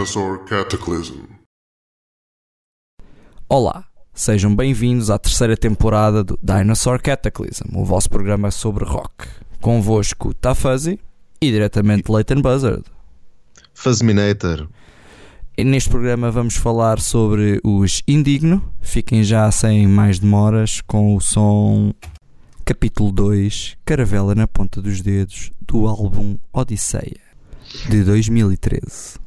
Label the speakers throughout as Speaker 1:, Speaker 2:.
Speaker 1: Dinosaur Cataclysm.
Speaker 2: Olá, sejam bem-vindos à terceira temporada do Dinosaur Cataclysm, o vosso programa sobre rock. Convosco Tafazi e diretamente Leighton Buzzard.
Speaker 3: Fazminator.
Speaker 2: E neste programa vamos falar sobre os Indigno. Fiquem já sem mais demoras com o som Capítulo 2 Caravela na Ponta dos Dedos do álbum Odisseia de 2013.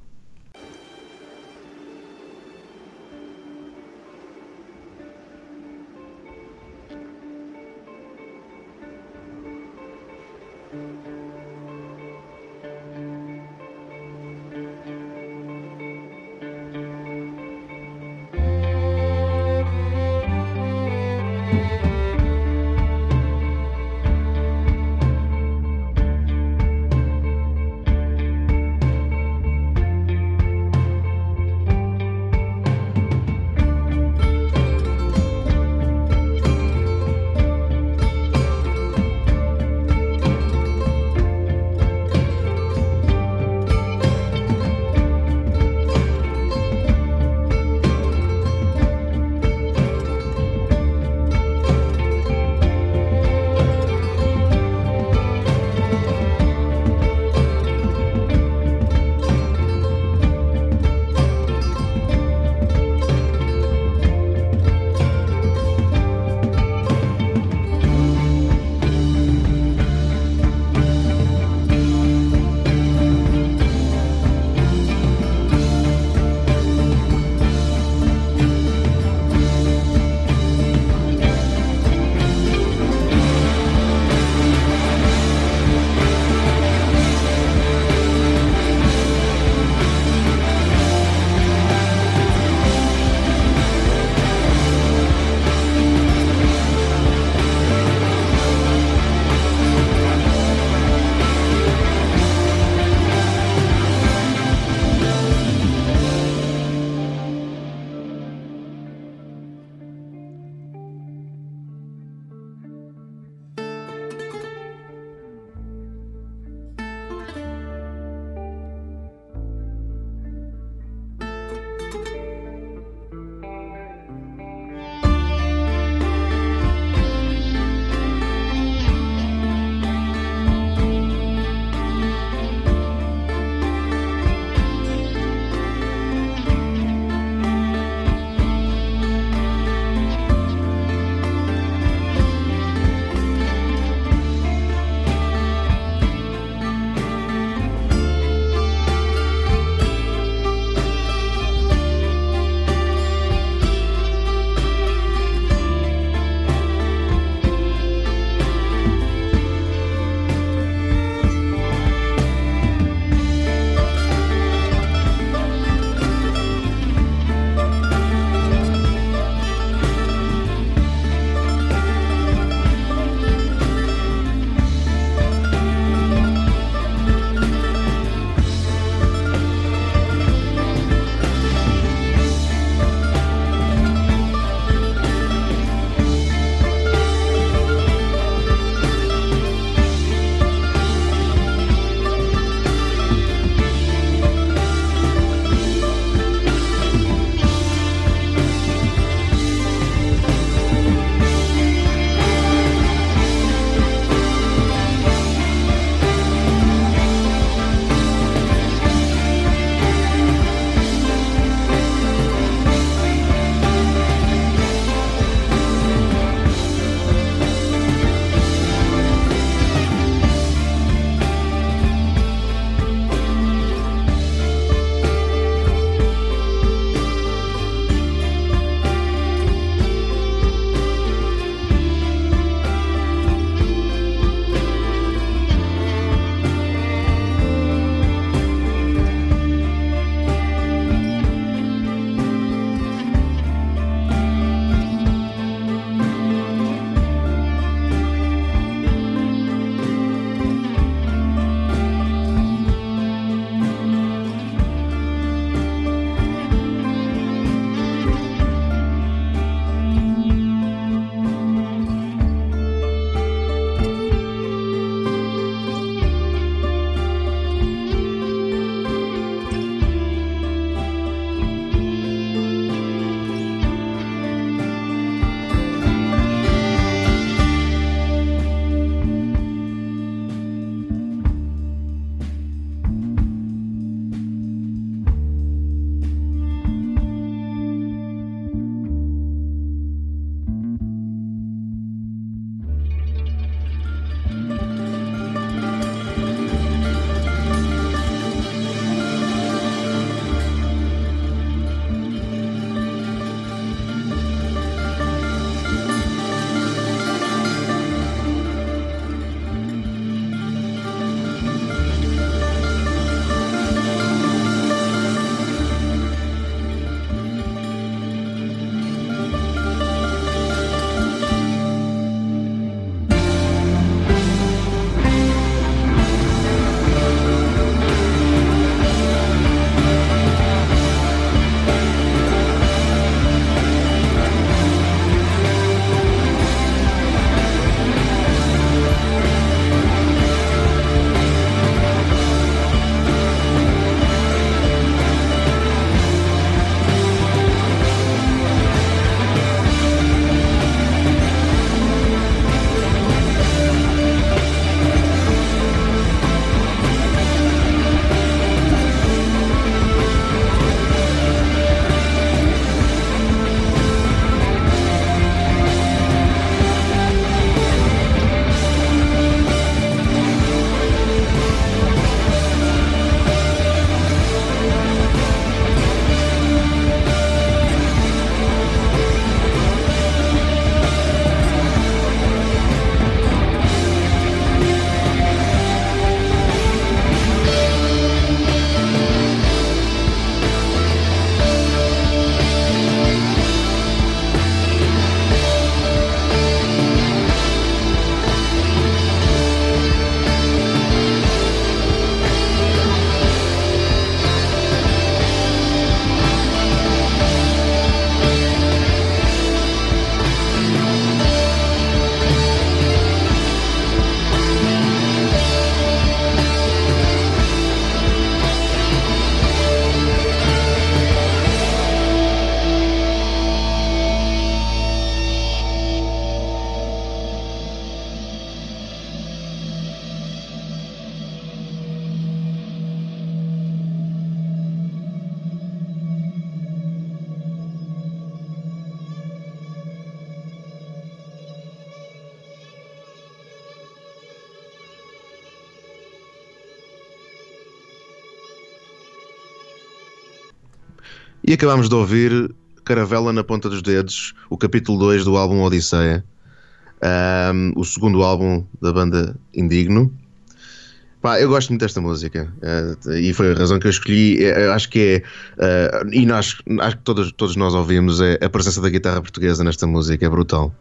Speaker 3: E acabámos de ouvir Caravela na Ponta dos Dedos, o capítulo 2 do álbum Odisseia, um, o segundo álbum da banda Indigno. Pá, eu gosto muito desta música uh, e foi a razão que eu escolhi. Eu acho que é, uh, e nós, acho que todos, todos nós ouvimos, é a presença da guitarra portuguesa nesta música é brutal.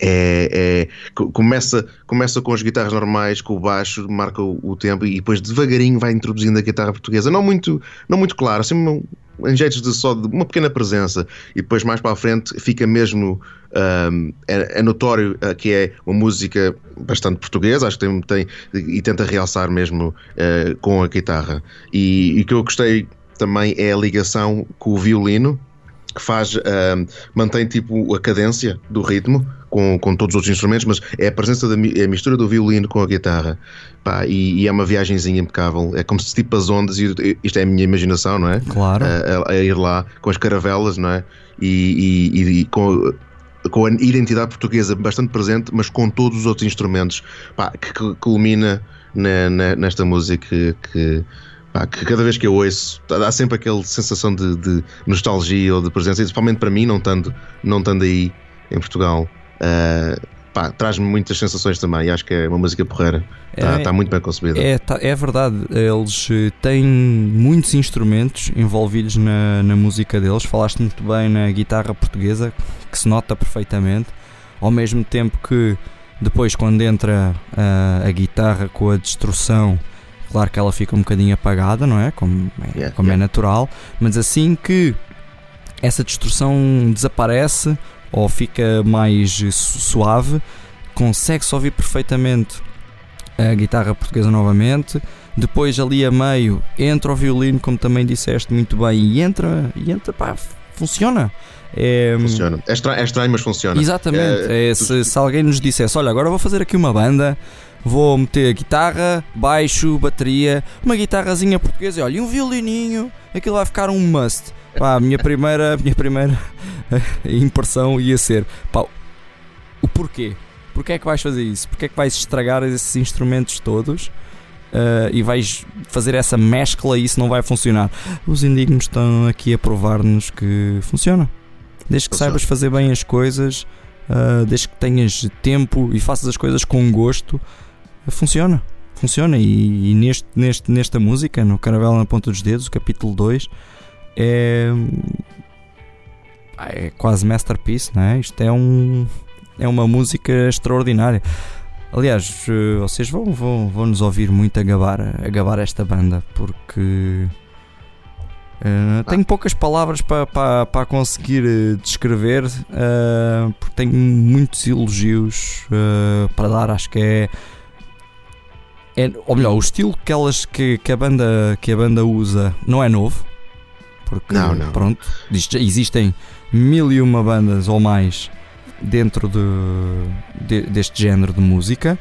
Speaker 3: É, é, começa, começa com as guitarras normais, com o baixo, marca o, o, tempo e depois devagarinho vai introduzindo a guitarra portuguesa. Não muito, não muito claro, assim em jeitos de só de uma pequena presença e depois mais para a frente fica mesmo um, é, é, notório uh, que é uma música bastante portuguesa, acho que tem, tem e tenta realçar mesmo uh, com a guitarra. E o que eu gostei também é a ligação com o violino que faz, mantém tipo a cadência do ritmo com, com todos os outros instrumentos, mas é a presença da é a mistura do violino com a guitarra. Pá, e, e, é uma viagemzinha impecável. É como se tipo as ondas, e isto é a minha imaginação, não é?
Speaker 2: Claro.
Speaker 3: A, a, a ir lá com as caravelas, não é? E, e, e com com a identidade portuguesa bastante presente, mas com todos os outros instrumentos, pá, que, que culmina na, na, nesta música que, que, pá, que, cada vez que eu ouço dá sempre aquela sensação de, de nostalgia ou de presença, e principalmente para mim, não estando, não estando aí em Portugal. Uh, traz-me muitas sensações também. E acho que é uma música porreira. Está, é, tá muito bem concebida.
Speaker 2: É, tá, é verdade. Eles eh, têm muitos instrumentos envolvidos na, na música deles. Falaste muito bem na guitarra portuguesa, que se nota perfeitamente. Ao mesmo tempo que depois, quando entra a, a guitarra com a destrução. Claro que ela fica um bocadinho apagada, não é? Como, é, yeah, como é yeah. é natural, mas assim que essa destrução desaparece, ou fica mais suave, consegue-se ouvir perfeitamente a guitarra portuguesa novamente. Depois ali a meio entra o violino, como também disseste muito bem, e entra, e entra, pá, funciona.
Speaker 3: É, funciona. É estranho, é estranho, mas funciona.
Speaker 2: Exatamente. É, é, se, se, alguém nos dissesse, olha, agora vou fazer aqui uma banda, vou meter guitarra, baixo, bateria, uma guitarrazinha portuguesa, olha, e um violininho, aquilo vai ficar um must. Pá, a minha primeira, minha primeira impressão ia ser: pá, o porquê? Porquê é que vais fazer isso? Porquê é que vais estragar esses instrumentos todos? Uh, e vais fazer essa mescla e isso não vai funcionar. Os indignos estão aqui a provar-nos que funciona. Desde que saibas fazer bem as coisas, uh, desde que tenhas tempo e faças as coisas com gosto, funciona. Funciona. E, e, neste, neste, nesta música, no Caravela na Ponta dos Dedos, o capítulo 2, é, é quase masterpiece, não é? Isto é um é uma música extraordinária. Aliás, eh, vocês vão, vão, vão nos ouvir muito a gabar, a gabar esta banda porque uh, tenho poucas palavras para, para, para conseguir eh, descrever uh, porque tenho muitos elogios para dar. Acho que é, é, ou melhor, o estilo que, elas, que, que, a banda, que a banda usa não é novo porque não, não. pronto, existem mil e uma bandas ou mais dentro de, de, deste género de música,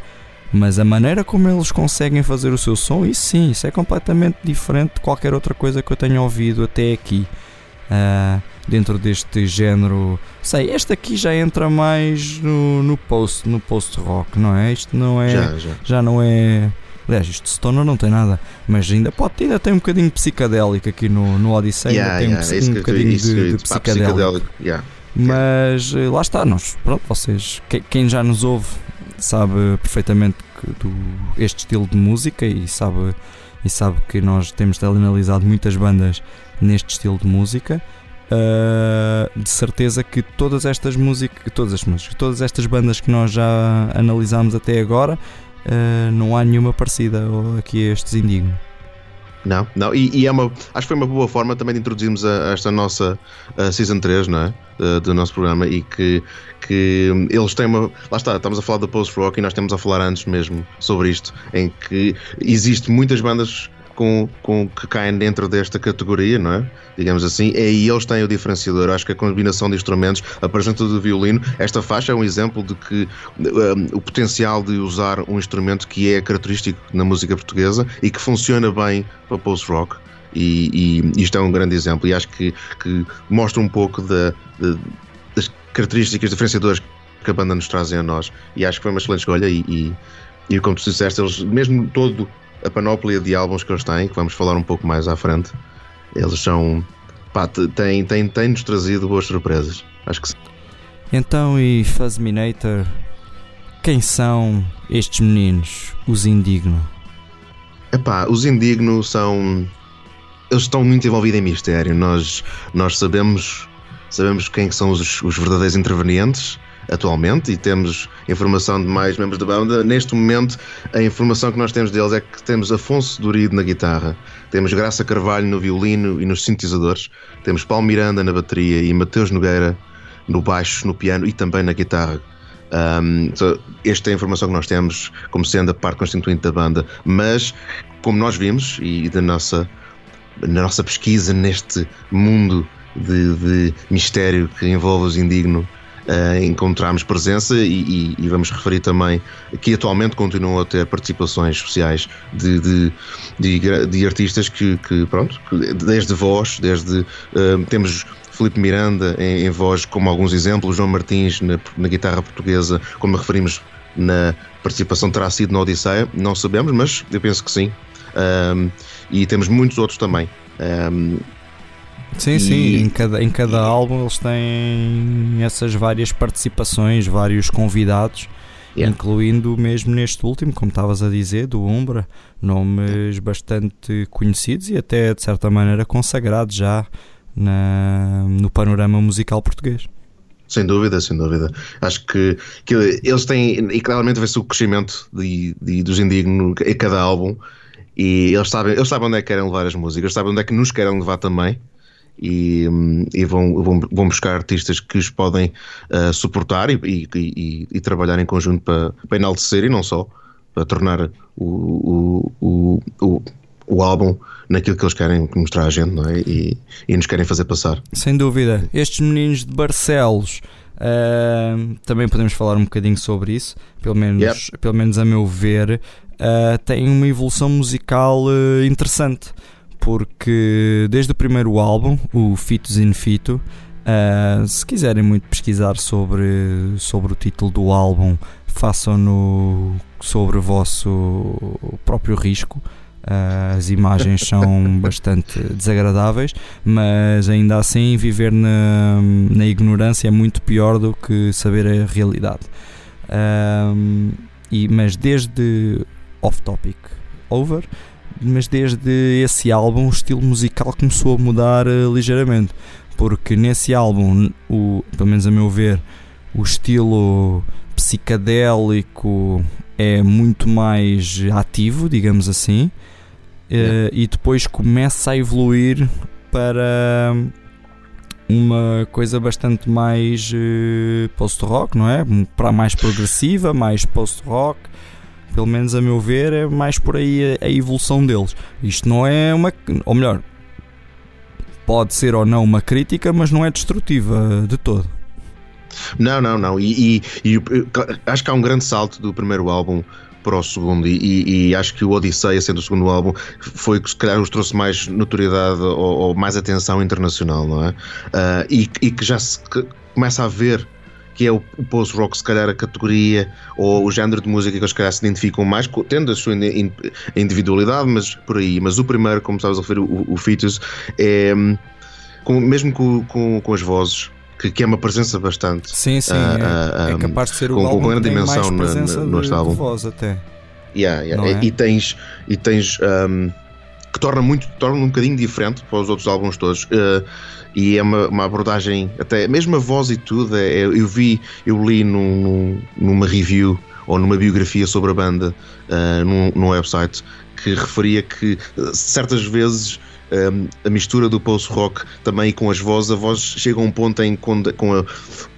Speaker 2: mas a maneira como eles conseguem fazer o seu som, isso sim, isso é completamente diferente de qualquer outra coisa que eu tenha ouvido até aqui. Uh, dentro deste género, sei, este aqui já entra mais no, no post no post rock, não é? Isto não é,
Speaker 3: já, já.
Speaker 2: já não é Aliás, isto Stoner não tem nada, mas ainda pode ter, ainda tem um bocadinho psicadélico aqui no, no Odyssey,
Speaker 3: yeah, tem yeah, um, um bocadinho isso, de, de psicadélico. yeah.
Speaker 2: Mas eh, lá está, nós, pronto, vocês, quem já nos ouve sabe perfeitamente do, este estilo de música e sabe, e sabe que nós temos analisado muitas bandas neste estilo de música. Uh, de certeza que todas estas músicas, todas as músicas, todas estas bandas que nós já analisámos até agora uh, não há nenhuma parecida aqui a estes indignos.
Speaker 3: Não, não, e, e, é uma, acho que foi uma boa forma também de introduzirmos a, a esta nossa a Season 3, não é? Uh, do nosso programa e que, que eles têm uma. Lá está, estamos a falar do post-rock e nós temos a falar antes mesmo sobre isto, em que existe muitas bandas com, com, que caem dentro desta categoria, não é? Digamos assim, é aí eles têm o diferenciador. Acho que a combinação de instrumentos, a presença do violino, esta faixa é um exemplo de que um, o potencial de usar um instrumento que é característico na música portuguesa e que funciona bem para post-rock. E, e, isto é um grande exemplo, e acho que, que mostra um pouco da, de, das características diferenciadoras que a banda nos trazem a nós. E acho que foi uma excelente escolha. E, e, e como tu disseste, eles, mesmo todo a panóplia de álbuns que eles têm, que vamos falar um pouco mais à frente. Eles são. pá, tem, tem, tem nos trazido boas surpresas. Acho que sim.
Speaker 2: Então, e Fuzzminator, quem são estes meninos, os Indigno?
Speaker 3: Epá, os Indigno são. Eles estão muito envolvidos em mistério. Nós, nós sabemos, sabemos quem são os, os verdadeiros intervenientes atualmente e temos informação de mais membros da banda. Neste momento, a informação que nós temos deles é que temos Afonso Durido na guitarra, temos Graça Carvalho no violino e nos sintetizadores, temos Paulo Miranda na bateria e Mateus Nogueira no baixo, no piano e também na guitarra. Um, esta é a informação que nós temos como sendo a parte constituinte da banda, mas como nós vimos e da nossa, na nossa pesquisa neste mundo de, de mistério que envolve os indigno, uh, encontramos presença e, e, e, vamos referir também que atualmente continuam a ter participações sociais de, de, de, de artistas que, que, pronto, desde voz, desde uh, temos Felipe Miranda em, em, voz, como alguns exemplos, João Martins na, na guitarra portuguesa, como referimos na participação terá sido na Odisseia, não sabemos, mas eu penso que sim. Um, e temos muitos outros também. Um,
Speaker 2: sim, e... sim, em cada, em cada álbum eles têm essas várias participações, vários convidados. Yeah. Incluindo mesmo neste último, como estavas a dizer, do Umbra, nomes bastante conhecidos e até de certa maneira consagrados já na, no panorama musical português.
Speaker 3: Sem dúvida, sem dúvida. Acho que, que eles têm, e claramente vê-se o crescimento de, de, dos Indigno em cada álbum, e eles sabem, eles sabem onde é que querem levar as músicas, sabem onde é que nos querem levar também, e, e vão, vão, vão buscar artistas que os podem uh, suportar e, e, e, trabalhar em conjunto para, para enaltecer e não só, para tornar o, o, o, o álbum naquilo que eles querem mostrar à gente não é? e, e nos querem fazer passar.
Speaker 2: Sem dúvida. Estes meninos de Barcelos uh, também podemos falar um bocadinho sobre isso, pelo menos, yep. pelo menos a meu ver, uh, têm uma evolução musical uh, interessante. Porque desde o primeiro álbum, o Fitos in Fito, Uh, se quiserem muito pesquisar sobre, sobre o título do álbum, façam-no sobre o vosso próprio risco. Uh, as imagens são bastante desagradáveis, mas ainda assim viver na, na ignorância é muito pior do que saber a realidade. Uh, e, mas desde Off Topic Over, mas desde esse álbum o estilo musical começou a mudar uh, ligeiramente, porque nesse álbum, o, pelo menos a meu ver, o estilo psicadélico é muito mais ativo, digamos assim. Uh, e depois começa a evoluir para uma coisa bastante mais uh, post-rock, não é? Para mais progressiva, mais post-rock. Pelo menos a meu ver, é mais por aí a, a, evolução deles. Isto não é uma. Ou melhor, pode ser ou não uma crítica, mas não é destrutiva de todo.
Speaker 3: Não, não, não. E, e, e acho que há um grande salto do primeiro álbum para o segundo, e, e, acho que o Odisseia, sendo o segundo álbum, foi que se calhar os trouxe mais notoriedade ou, ou mais atenção internacional, não é? Uh, e, e, que já se que começa a ver que é o, o post-rock, se calhar a categoria ou o género de música que eles, se calhar, se identificam mais, tendo a sua individualidade, mas por aí. Mas o primeiro, como estavas a referir, o, o Fetus, é com, mesmo com, com, com as vozes que, que é uma presença bastante.
Speaker 2: Sim, sim. Uh, é, uh, é, capaz de ser o com, álbum com grande dimensão no, no, no de, álbum. De voz até.
Speaker 3: Yeah, yeah. E, é? e, tens, e tens um, que torna muito torna um bocadinho diferente para os outros álbuns todos. Uh, e é uma, uma, abordagem, até mesmo a voz e tudo. É, é eu vi, eu li num, numa review ou numa biografia sobre a banda uh, num, num website que referia que certas vezes um, a mistura do post-rock também com as vozes, a voz chega a um ponto em com, com, a,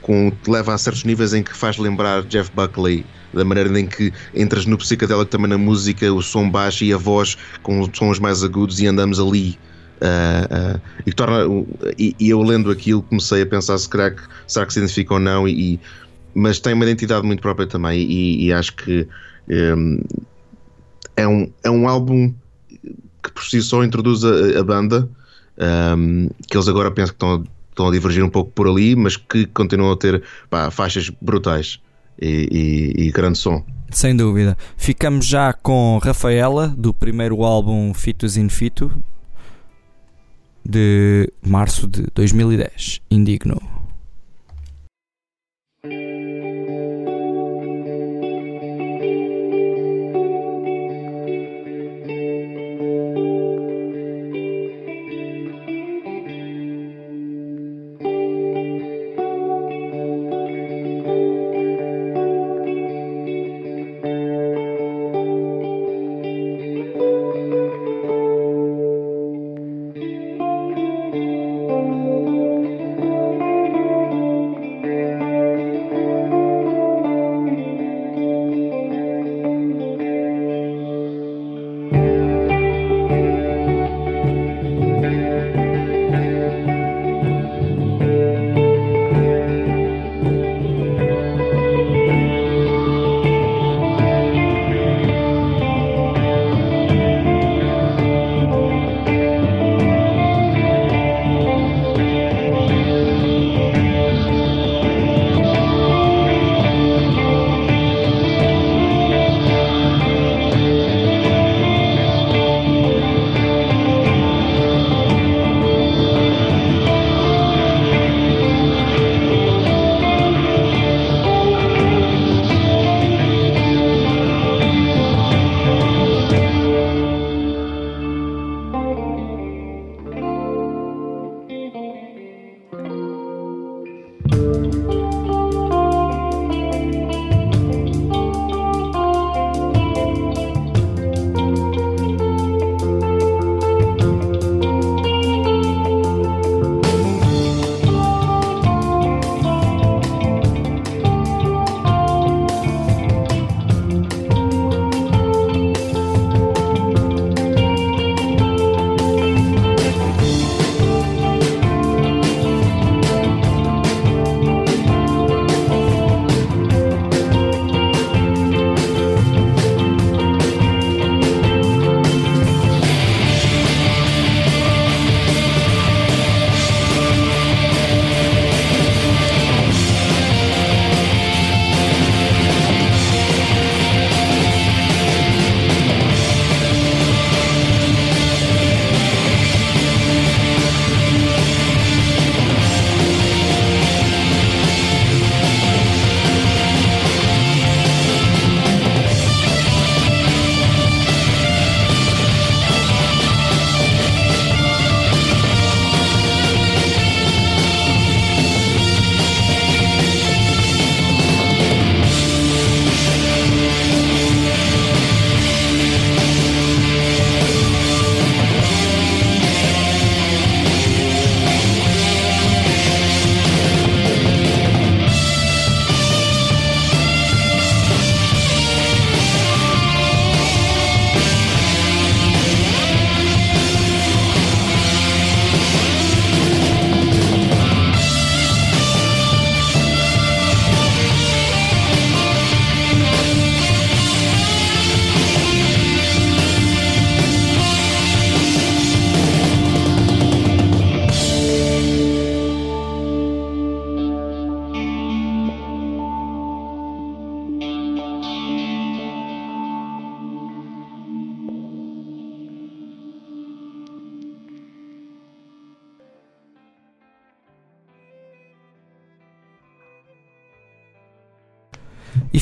Speaker 3: com leva a certos níveis em que faz lembrar Jeff Buckley da maneira em que entras no psicadélico também na música, o som baixo e a voz com sons mais agudos e andamos ali. Uh, e, torna, e, e, eu lendo aquilo comecei a pensar se será que, será que se identifica ou não, e, e mas tem uma identidade muito própria também, e, e acho que um, é, um, é um álbum que por si só introduz a, a banda, um, que eles agora pensam que estão, estão a divergir um pouco por ali, mas que continuam a ter pá, faixas brutais e grande som.
Speaker 2: Sem dúvida. Ficamos já com Rafaela, do primeiro álbum Fitos in Fito. De março de 2010. Indigno.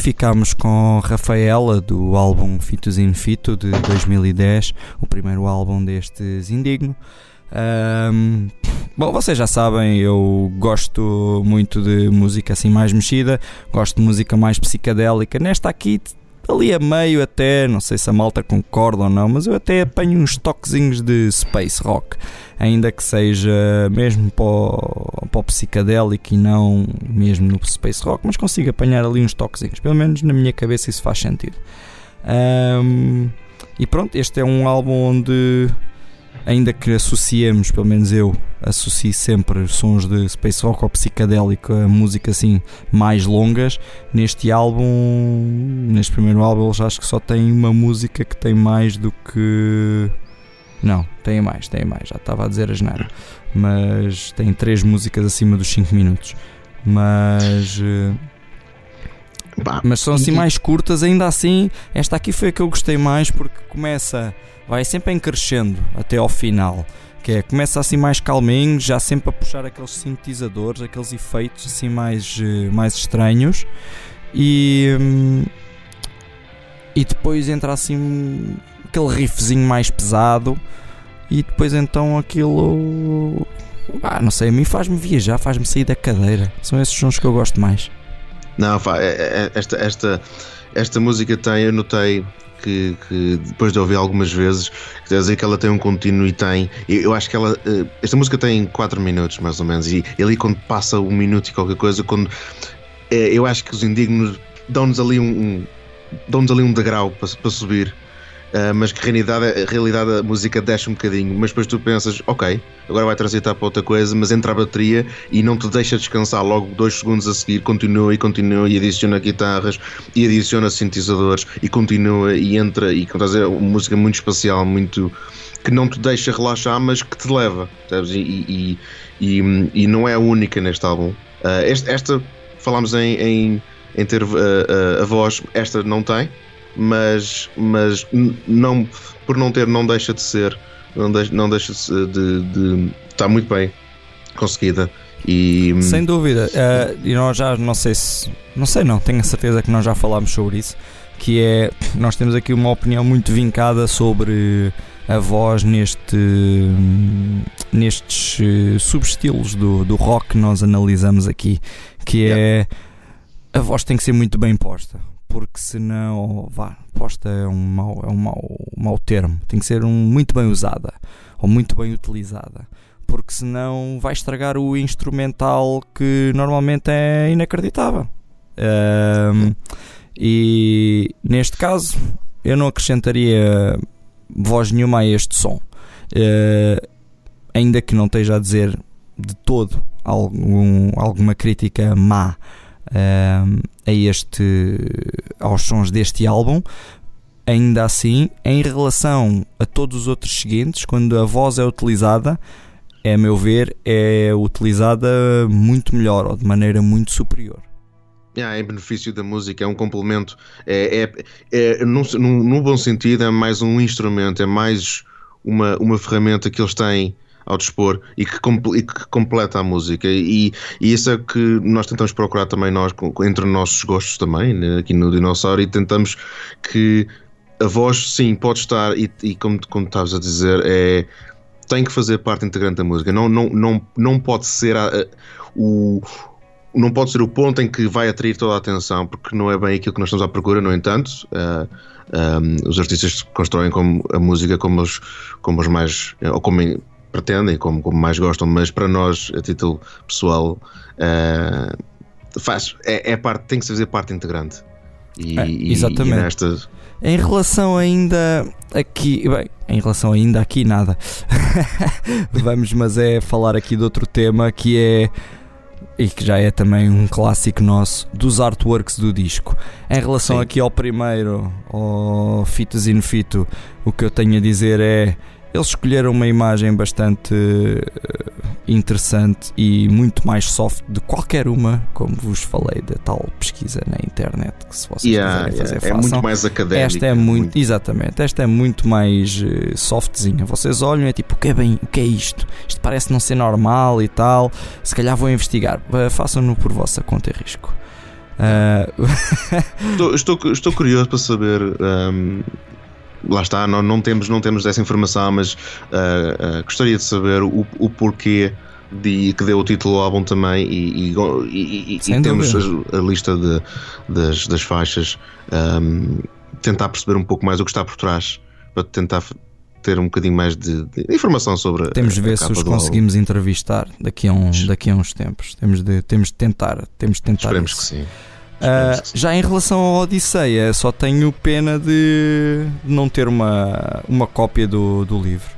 Speaker 2: Ficámos com Rafaela do álbum Fitos in Fito de 2010, o primeiro álbum destes Indigno. Um, bom, vocês já sabem, eu gosto muito de música assim mais mexida, gosto de música mais psicadélica. Nesta aqui ali a meio até, não sei se a malta concorda ou não, mas eu até apanho uns toquezinhos de space rock, ainda que seja mesmo para o, para o psicadélico e não mesmo no space rock, mas consigo apanhar ali uns toquezinhos, pelo menos na minha cabeça isso faz sentido. Um, e pronto, este é um álbum onde ainda que associemos, pelo menos eu associo sempre sons de space rock ou psicadélico a música assim mais longas. Neste álbum, neste primeiro álbum, eles acho que só tem uma música que tem mais do que. Não, tem mais, tem mais, já estava a dizer a geneira. Mas tem três músicas acima dos 5 minutos. Mas. Mas são assim mais curtas, ainda assim. Esta aqui foi a que eu gostei mais porque começa vai sempre em crescendo até ao final. que é, começa assim mais calminho, já sempre a puxar aqueles sintetizadores, aqueles efeitos assim mais, eh, mais estranhos e, hum, e depois entra assim aquele riffzinho mais pesado e depois então aquilo ah, não sei, a mim faz-me viajar, faz-me sair da cadeira. São esses sons que eu gosto mais.
Speaker 3: Não, é, é, esta, esta, esta música tem, eu notei que, que, depois de ouvir algumas vezes, quer dizer que ela tem um contínuo e tem. Eu acho que ela. Eh, esta música tem 4 minutos mais ou menos, e ali quando passa um minuto e qualquer coisa, quando. Eh, eu acho que os indignos dão-nos ali um, um dão-nos ali um degrau para, para subir Uh, mas que realidade, a realidade a música deixa um bocadinho, mas depois tu pensas, ok, agora vai transitar para outra coisa, mas entra a bateria e não te deixa descansar logo dois segundos a seguir, continua e continua e adiciona guitarras e adiciona sintetizadores e continua e entra e a dizer, uma música muito espacial, muito que não te deixa relaxar, mas que te leva, sabes? E, e, e, e não é a única neste álbum. Uh, este, esta, falámos em, em, em ter uh, a voz, esta não tem mas, mas não, por não ter, não deixa de ser, não deixa, não deixa de, de, de estar muito bem conseguida. E...
Speaker 2: Sem dúvida, uh, e nós já não sei se não sei não, tenho a certeza que nós já falámos sobre isso, que é nós temos aqui uma opinião muito vincada sobre a voz neste nestes uh, subestilos do, do rock que nós analisamos aqui, que é a voz tem que ser muito bem posta porque senão, vá, posta é um mau, é um mau, mau termo, tem que ser um, muito bem usada ou muito bem utilizada, porque senão vai estragar o instrumental que normalmente é inacreditável. Um, e neste caso, eu não acrescentaria voz nenhuma a este som, uh, ainda que não esteja a dizer de todo algum, alguma crítica má a este, aos sons deste álbum. Ainda assim, em relação a todos os outros seguintes, quando a voz é utilizada, é, a meu ver, é utilizada muito melhor ou de maneira muito superior.
Speaker 3: É, em benefício da música, é um complemento, é, é, é no, bom sentido, é mais um instrumento, é mais uma, uma ferramenta que eles têm ao dispor e que, e que completa a música. E, e, isso é que nós tentamos procurar também nós, entre os nossos gostos também, né, aqui no Dinossauro, e tentamos que a voz, sim, pode estar, e, e como, como estavas a dizer, é, tem que fazer parte integrante da música. Não, não, não, não pode ser a, a, o não pode ser o ponto em que vai atrair toda a atenção, porque não é bem aquilo que nós estamos à procura, no entanto. Uh, eh, um, eh, os artistas constroem como, a música como os, como os mais. ou como pretendem, como, como mais gostam, mas para nós, a título pessoal, uh, faz, é, é, parte, tem que se fazer parte integrante.
Speaker 2: E, é, exatamente. E. Em relação ainda aqui, bem, em relação ainda aqui nada. Vamos, mas é falar aqui de outro tema que é e que já é também um clássico nosso dos artworks do disco. Em relação Sim. aqui ao primeiro, ao Fitas in Fito, o que eu tenho a dizer é eles escolheram uma imagem bastante uh, interessante e muito mais soft de qualquer uma, como vos falei, da tal pesquisa na internet que se vocês yeah, quiserem fazer,
Speaker 3: yeah. É muito mais académica.
Speaker 2: Esta é muito, muito, exatamente, esta é muito mais uh, softzinha. Vocês olham e é tipo, o que é bem, o que é isto? Isto parece não ser normal e tal. Se calhar vou investigar. Uh, Façam-no por vossa conta e risco. Uh...
Speaker 3: estou, estou, estou, curioso para saber um, lá está, não, não, temos, não temos essa informação, mas uh, uh, gostaria de saber o, o porquê de, que deu o título ao álbum também e, e, e, e temos a, a, lista de, das, das faixas. Um, tentar perceber um pouco mais o que está por trás para tentar ter um bocadinho mais de, de informação sobre
Speaker 2: temos de ver se os conseguimos álbum. entrevistar daqui a, um, daqui a uns tempos temos de, temos de tentar temos de tentar
Speaker 3: esperemos isso. que sim
Speaker 2: Uh, já em relação ao Odisseia, só tenho pena de não ter uma, uma cópia do, do livro.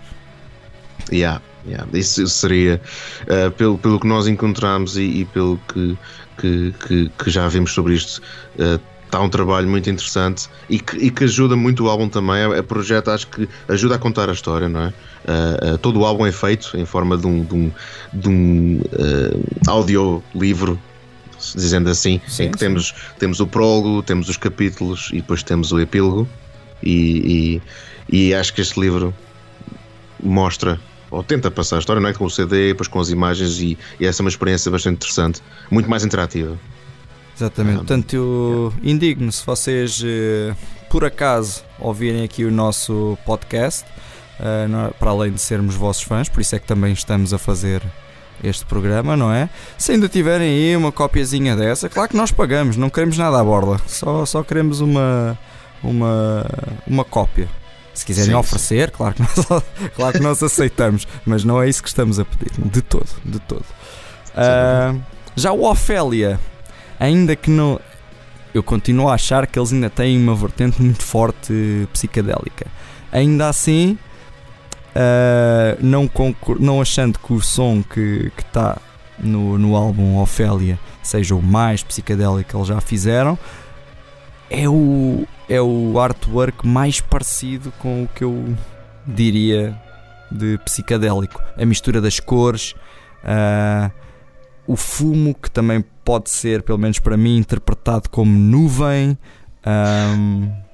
Speaker 3: Yeah, yeah. Isso seria, uh, pelo, pelo que nós encontramos e, e pelo que, que, que, que, já vimos sobre isto, uh, está um trabalho muito interessante e que, e que ajuda muito o álbum também. A, projeto acho que ajuda a contar a história, não é? Uh, uh, todo o álbum é feito em forma de um, de um, de um uh, audiolivro dizendo assim, sim, em que temos, temos o prólogo, temos os capítulos e depois temos o epílogo. E, e, e acho que este livro mostra ou tenta passar a história, não é? Com o CD, depois com as imagens, e, e essa é uma experiência bastante interessante, muito mais interativa.
Speaker 2: Exatamente, ah, portanto, eu indigno se vocês eh, por acaso ouvirem aqui o nosso podcast, uh, para além de sermos vossos fãs, por isso é que também estamos a fazer este programa, não é? Se ainda tiverem aí uma copiazinha dessa, claro que nós pagamos, não queremos nada à borda, só, só queremos uma, uma, uma cópia. Se quiserem sim, oferecer, sim. Claro, que nós, claro que nós aceitamos, mas não é isso que estamos a pedir, de todo, de todo. Uh, já o Ofélia, ainda que não. Eu continuo a achar que eles ainda têm uma vertente muito forte psicadélica. Ainda assim, uh, não, não achando que o som que está no, no álbum Ofélia seja o mais psicadélico que eles já fizeram, é o, é o artwork mais parecido com o que eu diria de psicadélico. A mistura das cores, uh, o fumo, que também pode ser, pelo menos para mim, interpretado como nuvem. Um,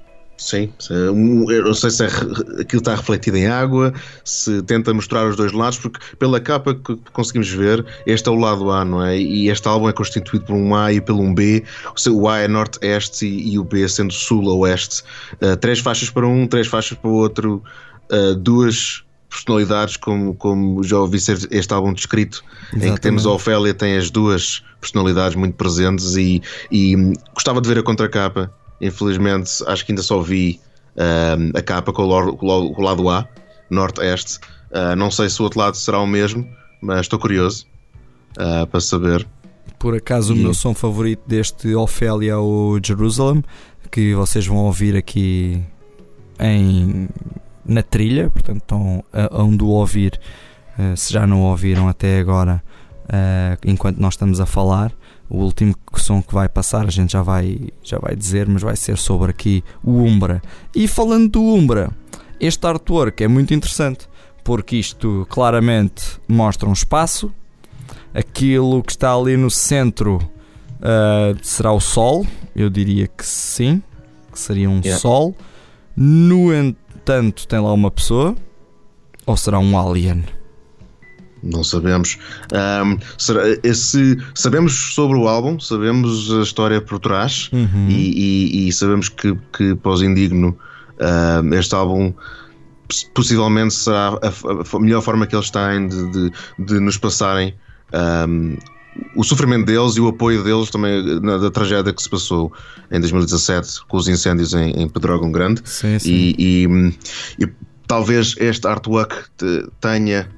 Speaker 3: Sim, eu não sei se é, aquilo está refletido em água, se tenta mostrar os dois lados, porque pela capa que conseguimos ver, este é o lado A, não é? E este álbum é constituído por um A e pelo um B, o A é norte-este e, o B sendo sul-oeste. Uh, três faixas para um, três faixas para o outro, uh, duas personalidades, como, como já ouvi ser este álbum descrito, Exatamente. em que temos a Ofélia, tem as duas personalidades muito presentes e, e gostava de ver a contracapa Infelizmente, acho que ainda só vi uh, a capa com o, com o lado A, norte-este. Uh, não sei se o outro lado será o mesmo, mas estou curioso uh, para saber.
Speaker 2: Por acaso, e... o meu som favorito deste Ofélia é o Jerusalem, que vocês vão ouvir aqui em, na trilha, portanto, estão a, a onde o ouvir, uh, se já não o ouviram até agora, enquanto nós estamos a falar. O último som que vai passar a gente já vai, já vai dizer, mas vai ser sobre aqui o Umbra. E falando do Umbra, este artwork é muito interessante porque isto claramente mostra um espaço. Aquilo que está ali no centro uh, será o Sol, eu diria que sim, que seria um yeah. Sol. No entanto, tem lá uma pessoa, ou será um alien?
Speaker 3: Não sabemos. Um, esse, sabemos sobre o álbum, sabemos a história por trás uhum. e, e, e, sabemos que, que pós-indigno um, este álbum possivelmente será a, a, melhor forma que eles têm de, de, de nos passarem um, o sofrimento deles e o apoio deles também na, da tragédia que se passou em 2017 com os incêndios em, em Pedrógão Grande.
Speaker 2: Sim, sim.
Speaker 3: E, e, e, talvez este artwork tenha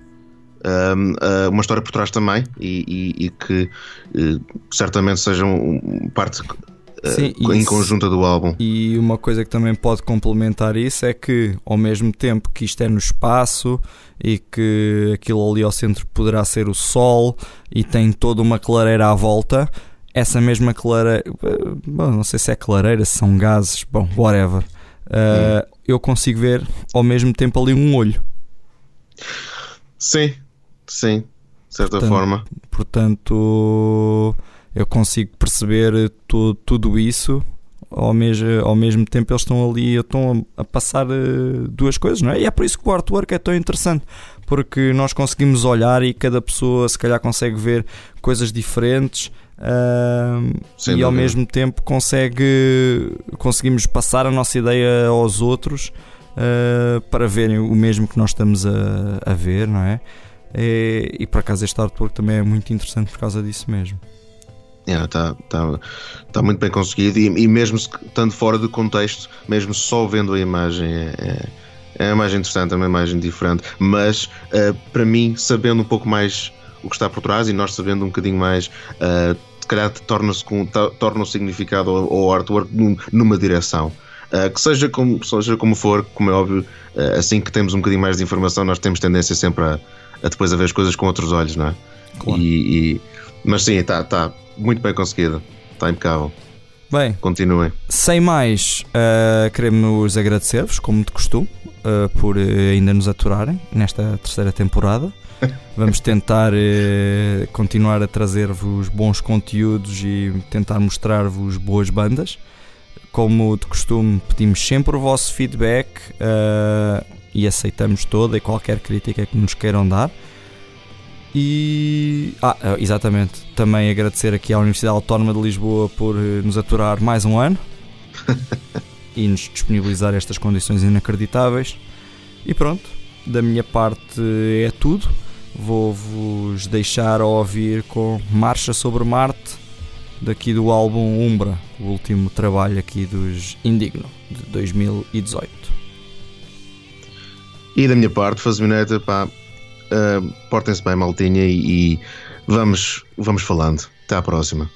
Speaker 3: uh, uma história por trás também e, e, e que uh, certamente sejam parte eh, Sim, em conjunta do álbum.
Speaker 2: E uma coisa que também pode complementar isso é que, ao mesmo tempo que isto é no espaço e que aquilo ali ao centro poderá ser o Sol e tem toda uma clareira à volta, essa mesma clareira, bom, não sei se é clareira, se são gases, bom, whatever, uh, hum. eu consigo ver ao mesmo tempo ali um olho.
Speaker 3: Sim, Sim, de certa
Speaker 2: portanto,
Speaker 3: forma.
Speaker 2: Portanto, eu consigo perceber tu, tudo isso. Ao mesmo, ao mesmo tempo, eles estão ali estão a, a passar uh, duas coisas, não é? E é por isso que o artwork é tão interessante, porque nós conseguimos olhar e cada pessoa, se calhar, consegue ver coisas diferentes. Uh, e ao mesmo tempo consegue conseguimos passar a nossa ideia aos outros uh, para verem o mesmo que nós estamos a, a ver, não é? E, e por acaso este artwork também é muito interessante por causa disso mesmo.
Speaker 3: Está yeah, tá, tá, tá muito bem conseguido e, e, mesmo estando fora do contexto, mesmo só vendo a imagem, é, é, é uma imagem interessante, é uma imagem diferente. Mas uh, para mim, sabendo um pouco mais o que está por trás e nós sabendo um bocadinho mais, uh, se torna-se torna o significado ao, ao artwork num, numa direção. Uh, que seja como, seja como for, como é óbvio, assim que temos um bocadinho mais de informação, nós temos tendência sempre a a depois a ver as coisas com outros olhos, não é? Claro. E, e, mas sim, está tá muito bem conseguido, está impecável.
Speaker 2: Bem,
Speaker 3: continuem.
Speaker 2: Sem mais, uh, queremos agradecer-vos, como de costume, uh, por uh, ainda nos aturarem nesta terceira temporada. Vamos tentar continuar a trazer-vos bons conteúdos e tentar mostrar-vos boas bandas. Como de costume, pedimos sempre o vosso feedback e aceitamos toda e qualquer crítica que nos queiram dar. E. Ah, exatamente. Também agradecer aqui à Universidade Autónoma de Lisboa por nos aturar mais um ano e nos disponibilizar estas condições inacreditáveis. E pronto, da minha parte é tudo. Vou-vos deixar a ouvir com Marcha sobre Marte, daqui do álbum Umbra, o último trabalho aqui dos Indigno, de 2018.
Speaker 3: E da minha parte, Fazemineta, pá, uh, portem-se bem, maltinha, e, e vamos, vamos falando. Até à próxima.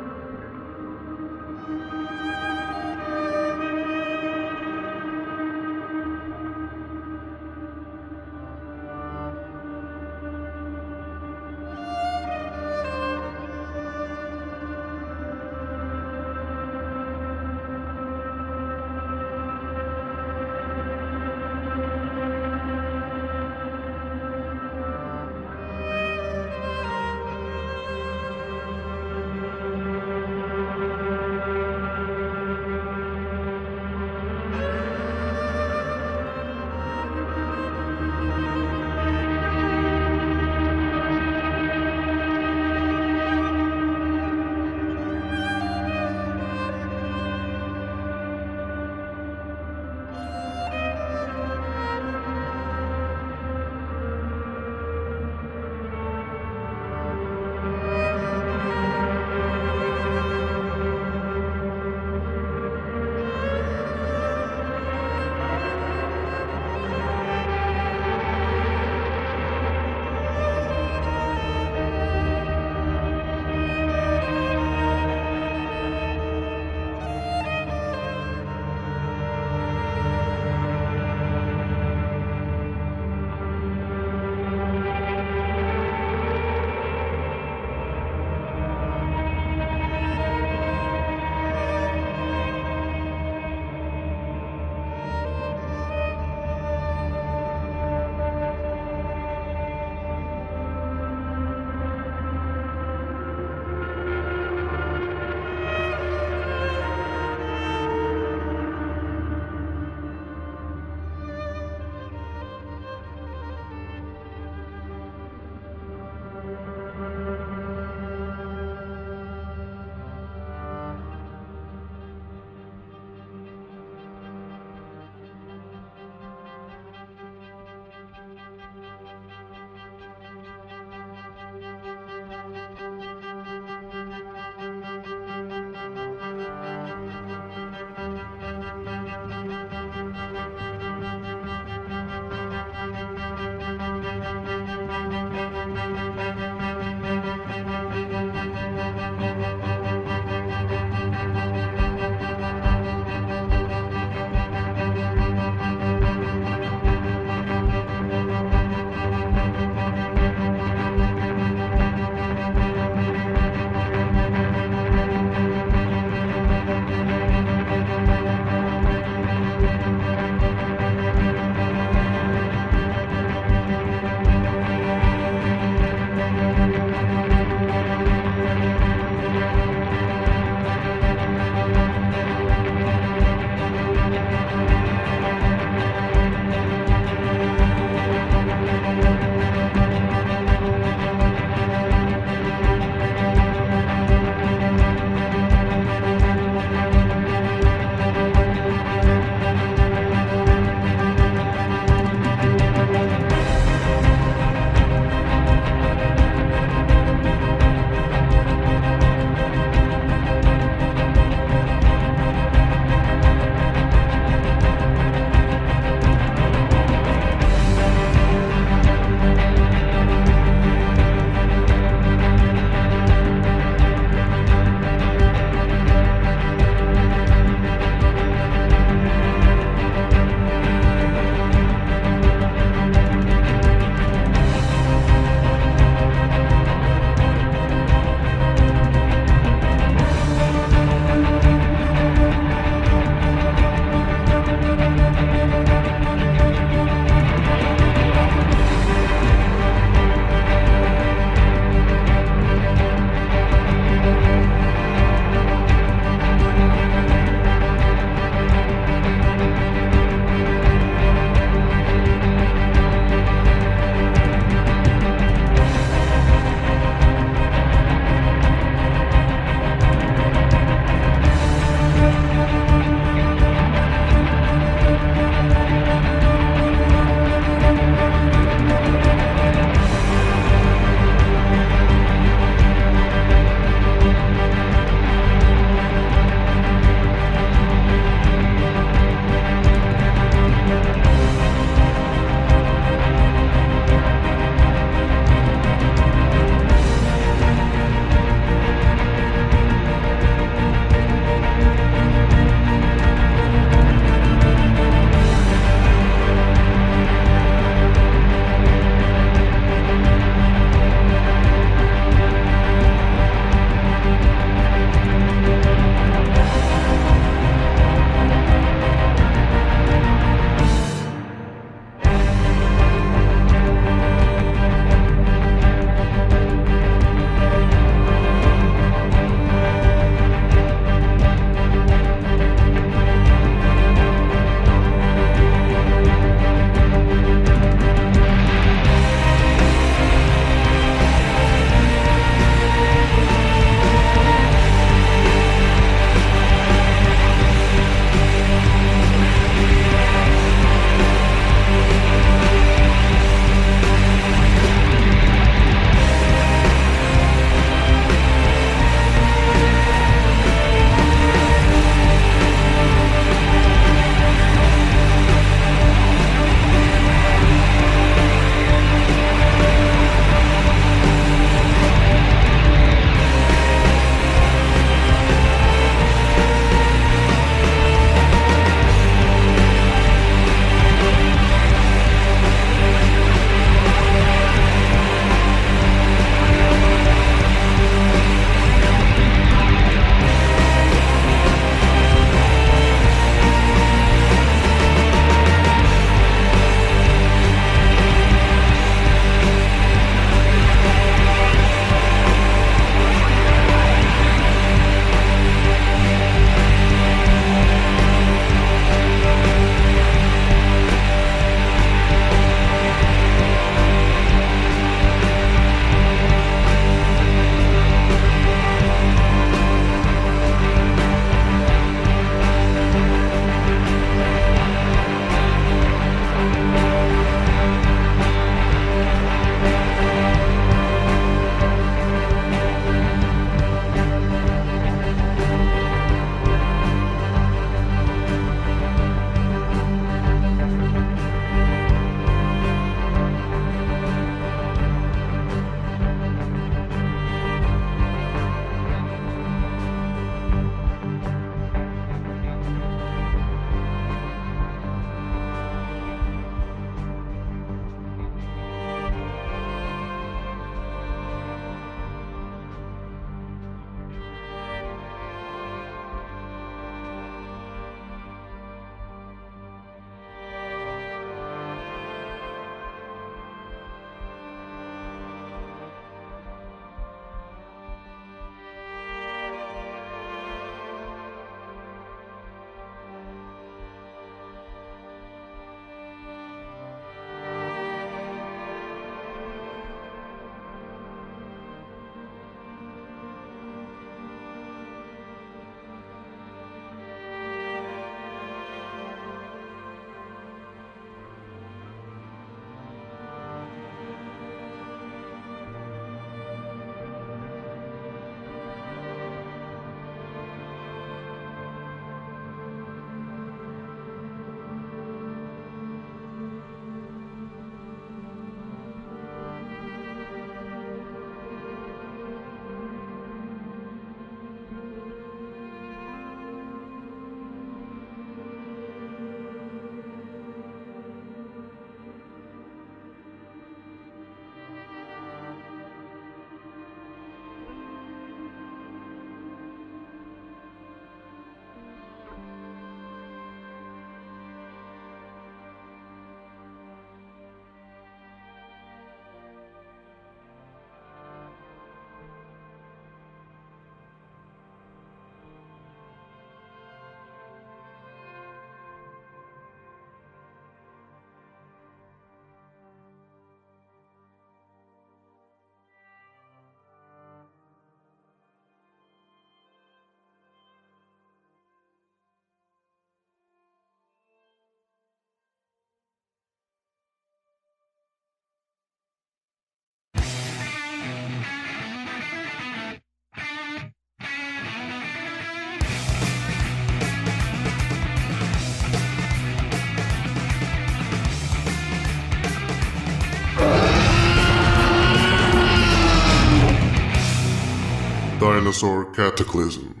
Speaker 1: Dinosaur Cataclysm.